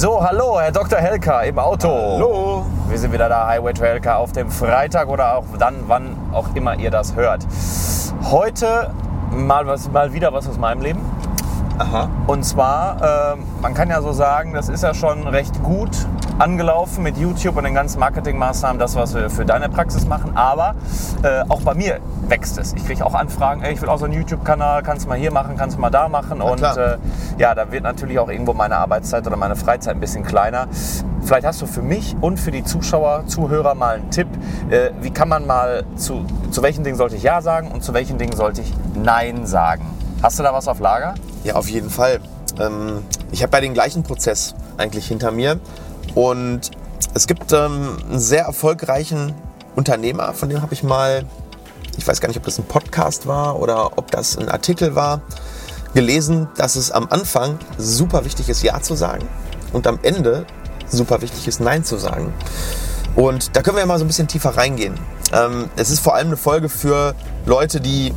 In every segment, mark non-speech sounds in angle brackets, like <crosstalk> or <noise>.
So, hallo, Herr Dr. Helker im Auto. Hallo. Wir sind wieder da, Highway to Helker, auf dem Freitag oder auch dann, wann auch immer ihr das hört. Heute mal, was, mal wieder was aus meinem Leben. Aha. Und zwar, äh, man kann ja so sagen, das ist ja schon recht gut angelaufen mit YouTube und den ganzen Marketingmaßnahmen, das, was wir für deine Praxis machen. Aber äh, auch bei mir wächst es. Ich kriege auch Anfragen, ey, ich will auch so einen YouTube-Kanal, kannst du mal hier machen, kannst du mal da machen. und klar. äh, ja, da wird natürlich auch irgendwo meine Arbeitszeit oder meine Freizeit ein bisschen kleiner. Vielleicht hast du für mich und für die Zuschauer, Zuhörer mal einen Tipp, äh, wie kann man mal zu, zu welchen Dingen sollte ich Ja sagen und zu welchen Dingen sollte ich Nein sagen. Hast du da was auf Lager? Ja, auf jeden Fall. Ähm, ich habe bei den gleichen Prozess eigentlich hinter mir. Und es gibt ähm, einen sehr erfolgreichen Unternehmer, von dem habe ich mal, ich weiß gar nicht, ob das ein Podcast war oder ob das ein Artikel war, gelesen, dass es am Anfang super wichtig ist, Ja zu sagen und am Ende super wichtig ist, Nein zu sagen. Und da können wir ja mal so ein bisschen tiefer reingehen. Ähm, es ist vor allem eine Folge für Leute, die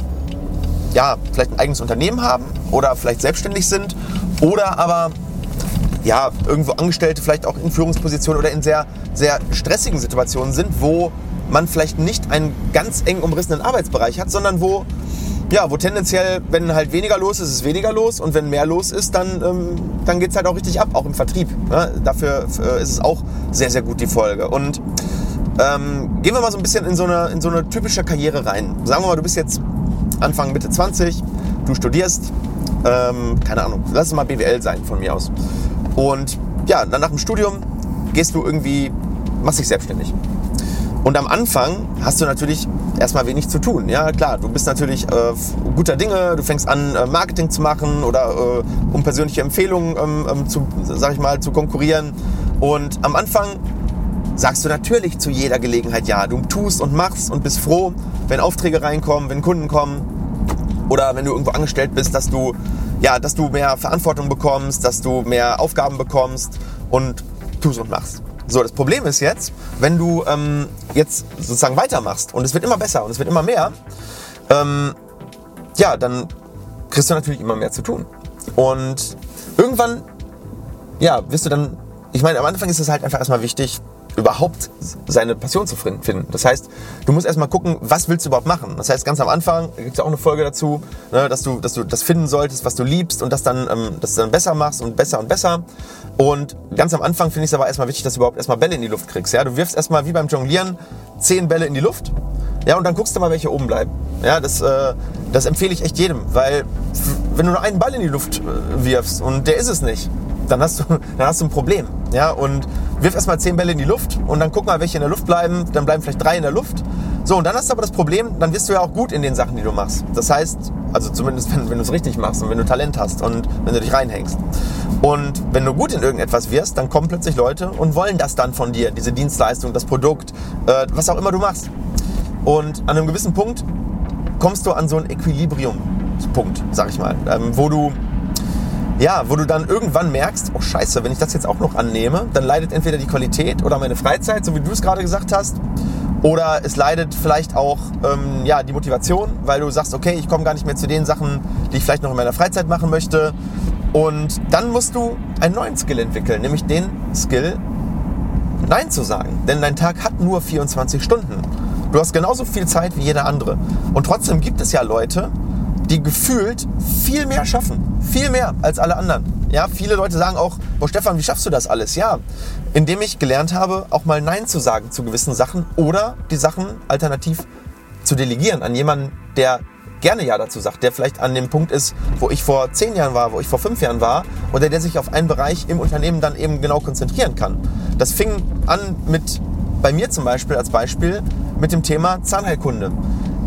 ja, vielleicht ein eigenes Unternehmen haben oder vielleicht selbstständig sind oder aber ja, irgendwo Angestellte vielleicht auch in Führungspositionen oder in sehr, sehr stressigen Situationen sind, wo man vielleicht nicht einen ganz eng umrissenen Arbeitsbereich hat, sondern wo, ja, wo tendenziell, wenn halt weniger los ist, ist weniger los und wenn mehr los ist, dann, ähm, dann geht es halt auch richtig ab, auch im Vertrieb. Ne? Dafür äh, ist es auch sehr, sehr gut, die Folge. Und ähm, gehen wir mal so ein bisschen in so, eine, in so eine typische Karriere rein. Sagen wir mal, du bist jetzt Anfang, Mitte 20, du studierst, ähm, keine Ahnung, lass es mal BWL sein von mir aus. Und ja, dann nach dem Studium gehst du irgendwie, machst dich selbstständig. Und am Anfang hast du natürlich erstmal wenig zu tun. Ja, klar, du bist natürlich äh, guter Dinge, du fängst an, äh, Marketing zu machen oder äh, um persönliche Empfehlungen ähm, ähm, zu, sag ich mal, zu konkurrieren. Und am Anfang sagst du natürlich zu jeder Gelegenheit ja. Du tust und machst und bist froh, wenn Aufträge reinkommen, wenn Kunden kommen oder wenn du irgendwo angestellt bist, dass du ja, dass du mehr Verantwortung bekommst, dass du mehr Aufgaben bekommst und tust und machst. So, das Problem ist jetzt, wenn du ähm, jetzt sozusagen weitermachst und es wird immer besser und es wird immer mehr, ähm, ja, dann kriegst du natürlich immer mehr zu tun. Und irgendwann, ja, wirst du dann, ich meine, am Anfang ist es halt einfach erstmal wichtig, überhaupt seine Passion zu finden. Das heißt, du musst erstmal gucken, was willst du überhaupt machen. Das heißt, ganz am Anfang gibt es auch eine Folge dazu, ne, dass, du, dass du das finden solltest, was du liebst und das dann, ähm, das dann besser machst und besser und besser. Und ganz am Anfang finde ich es aber erstmal wichtig, dass du überhaupt erstmal Bälle in die Luft kriegst. Ja? Du wirfst erstmal wie beim Jonglieren zehn Bälle in die Luft ja, und dann guckst du mal, welche oben bleiben. Ja, das, äh, das empfehle ich echt jedem, weil wenn du nur einen Ball in die Luft äh, wirfst und der ist es nicht, dann hast du, <laughs> dann hast du ein Problem. Ja, und wirf erstmal zehn Bälle in die Luft und dann guck mal, welche in der Luft bleiben. Dann bleiben vielleicht drei in der Luft. So, und dann hast du aber das Problem, dann wirst du ja auch gut in den Sachen, die du machst. Das heißt, also zumindest <laughs> wenn, wenn du es richtig machst und wenn du Talent hast und wenn du dich reinhängst. Und wenn du gut in irgendetwas wirst, dann kommen plötzlich Leute und wollen das dann von dir, diese Dienstleistung, das Produkt, äh, was auch immer du machst. Und an einem gewissen Punkt kommst du an so einen Equilibrium-Punkt, sag ich mal, ähm, wo du ja, wo du dann irgendwann merkst, oh scheiße, wenn ich das jetzt auch noch annehme, dann leidet entweder die Qualität oder meine Freizeit, so wie du es gerade gesagt hast, oder es leidet vielleicht auch ähm, ja, die Motivation, weil du sagst, okay, ich komme gar nicht mehr zu den Sachen, die ich vielleicht noch in meiner Freizeit machen möchte. Und dann musst du einen neuen Skill entwickeln, nämlich den Skill, Nein zu sagen. Denn dein Tag hat nur 24 Stunden. Du hast genauso viel Zeit wie jeder andere. Und trotzdem gibt es ja Leute, die gefühlt viel mehr schaffen. Viel mehr als alle anderen. Ja, viele Leute sagen auch, boah Stefan, wie schaffst du das alles? Ja, indem ich gelernt habe, auch mal Nein zu sagen zu gewissen Sachen oder die Sachen alternativ zu delegieren an jemanden, der gerne Ja dazu sagt, der vielleicht an dem Punkt ist, wo ich vor zehn Jahren war, wo ich vor fünf Jahren war oder der sich auf einen Bereich im Unternehmen dann eben genau konzentrieren kann. Das fing an mit, bei mir zum Beispiel als Beispiel, mit dem Thema Zahnheilkunde.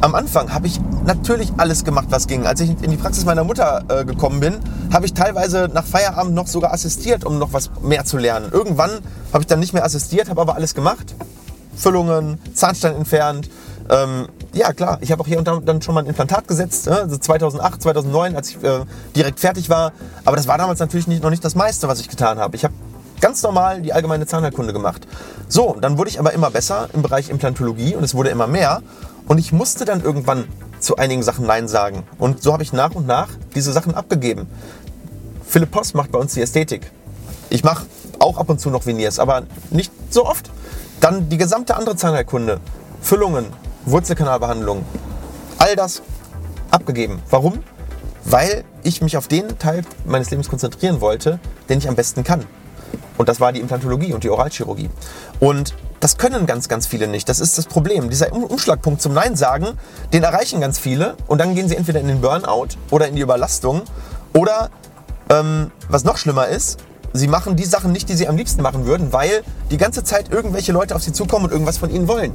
Am Anfang habe ich natürlich alles gemacht, was ging. Als ich in die Praxis meiner Mutter äh, gekommen bin, habe ich teilweise nach Feierabend noch sogar assistiert, um noch was mehr zu lernen. Irgendwann habe ich dann nicht mehr assistiert, habe aber alles gemacht. Füllungen, Zahnstein entfernt. Ähm, ja, klar, ich habe auch hier und da dann schon mal ein Implantat gesetzt, ne? also 2008, 2009, als ich äh, direkt fertig war. Aber das war damals natürlich nicht, noch nicht das meiste, was ich getan habe. Ich habe ganz normal die allgemeine Zahnheilkunde gemacht. So, dann wurde ich aber immer besser im Bereich Implantologie und es wurde immer mehr. Und ich musste dann irgendwann zu einigen Sachen Nein sagen. Und so habe ich nach und nach diese Sachen abgegeben. Philipp Post macht bei uns die Ästhetik. Ich mache auch ab und zu noch Veneers, aber nicht so oft. Dann die gesamte andere Zahnheilkunde, Füllungen, Wurzelkanalbehandlung, all das abgegeben. Warum? Weil ich mich auf den Teil meines Lebens konzentrieren wollte, den ich am besten kann. Und das war die Implantologie und die Oralchirurgie. Und das können ganz, ganz viele nicht. Das ist das Problem. Dieser Umschlagpunkt zum Nein sagen, den erreichen ganz viele und dann gehen sie entweder in den Burnout oder in die Überlastung oder ähm, was noch schlimmer ist, sie machen die Sachen nicht, die sie am liebsten machen würden, weil die ganze Zeit irgendwelche Leute auf sie zukommen und irgendwas von ihnen wollen.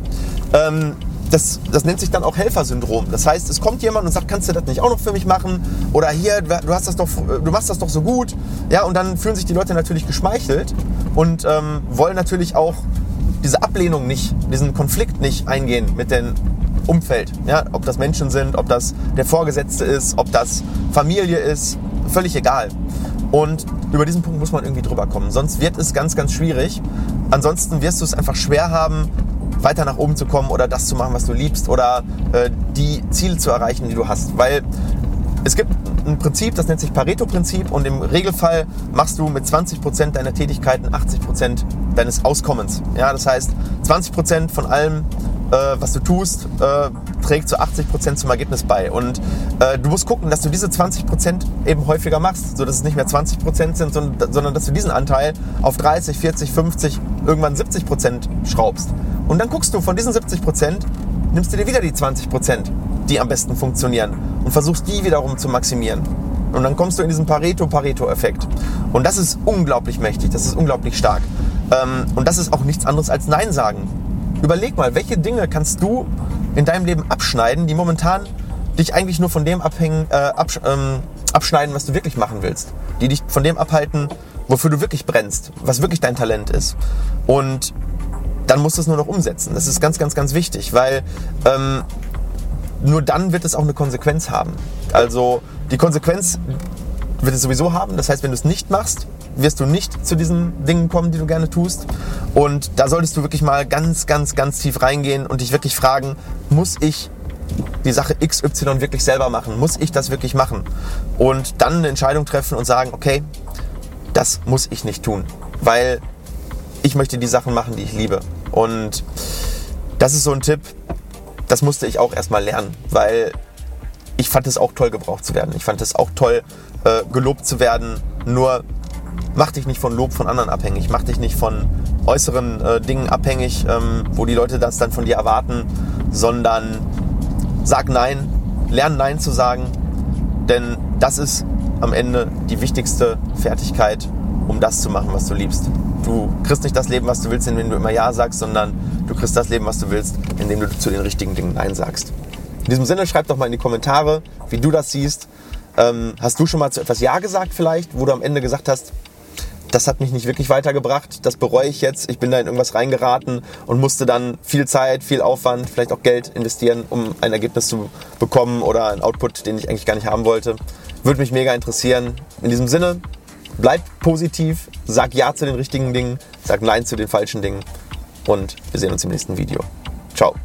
Ähm, das, das nennt sich dann auch Helfersyndrom. Das heißt, es kommt jemand und sagt, kannst du das nicht auch noch für mich machen? Oder hier, du, hast das doch, du machst das doch so gut. Ja, und dann fühlen sich die Leute natürlich geschmeichelt und ähm, wollen natürlich auch diese Ablehnung nicht, diesen Konflikt nicht eingehen mit dem Umfeld. Ja, ob das Menschen sind, ob das der Vorgesetzte ist, ob das Familie ist, völlig egal. Und über diesen Punkt muss man irgendwie drüber kommen. Sonst wird es ganz, ganz schwierig. Ansonsten wirst du es einfach schwer haben, weiter nach oben zu kommen oder das zu machen, was du liebst oder äh, die Ziele zu erreichen, die du hast. Weil es gibt ein Prinzip, das nennt sich Pareto-Prinzip und im Regelfall machst du mit 20% deiner Tätigkeiten 80% deines Auskommens. Ja, das heißt, 20% von allem, äh, was du tust, äh, trägt zu 80% zum Ergebnis bei. Und äh, du musst gucken, dass du diese 20% eben häufiger machst, sodass es nicht mehr 20% sind, sondern, sondern dass du diesen Anteil auf 30, 40, 50, irgendwann 70% schraubst. Und dann guckst du von diesen 70%, nimmst du dir wieder die 20%, die am besten funktionieren und versuchst die wiederum zu maximieren. Und dann kommst du in diesen Pareto-Pareto-Effekt. Und das ist unglaublich mächtig, das ist unglaublich stark. Ähm, und das ist auch nichts anderes als Nein sagen. Überleg mal, welche Dinge kannst du in deinem Leben abschneiden, die momentan dich eigentlich nur von dem abhängen, äh, absch ähm, abschneiden, was du wirklich machen willst. Die dich von dem abhalten, wofür du wirklich brennst, was wirklich dein Talent ist. Und dann musst du es nur noch umsetzen. Das ist ganz, ganz, ganz wichtig, weil ähm, nur dann wird es auch eine Konsequenz haben. Also die Konsequenz wird es sowieso haben. Das heißt, wenn du es nicht machst, wirst du nicht zu diesen Dingen kommen, die du gerne tust. Und da solltest du wirklich mal ganz, ganz, ganz tief reingehen und dich wirklich fragen, muss ich die Sache XY wirklich selber machen? Muss ich das wirklich machen? Und dann eine Entscheidung treffen und sagen, okay, das muss ich nicht tun, weil ich möchte die Sachen machen, die ich liebe. Und das ist so ein Tipp, das musste ich auch erstmal lernen, weil ich fand es auch toll, gebraucht zu werden. Ich fand es auch toll, äh, gelobt zu werden. Nur mach dich nicht von Lob von anderen abhängig, mach dich nicht von äußeren äh, Dingen abhängig, ähm, wo die Leute das dann von dir erwarten, sondern sag Nein, lern Nein zu sagen, denn das ist am Ende die wichtigste Fertigkeit, um das zu machen, was du liebst. Du kriegst nicht das Leben, was du willst, indem du immer Ja sagst, sondern du kriegst das Leben, was du willst, indem du zu den richtigen Dingen Nein sagst. In diesem Sinne, schreib doch mal in die Kommentare, wie du das siehst. Ähm, hast du schon mal zu etwas Ja gesagt vielleicht, wo du am Ende gesagt hast, das hat mich nicht wirklich weitergebracht, das bereue ich jetzt, ich bin da in irgendwas reingeraten und musste dann viel Zeit, viel Aufwand, vielleicht auch Geld investieren, um ein Ergebnis zu bekommen oder einen Output, den ich eigentlich gar nicht haben wollte. Würde mich mega interessieren. In diesem Sinne, bleib positiv, sag Ja zu den richtigen Dingen, sag Nein zu den falschen Dingen und wir sehen uns im nächsten Video. Ciao.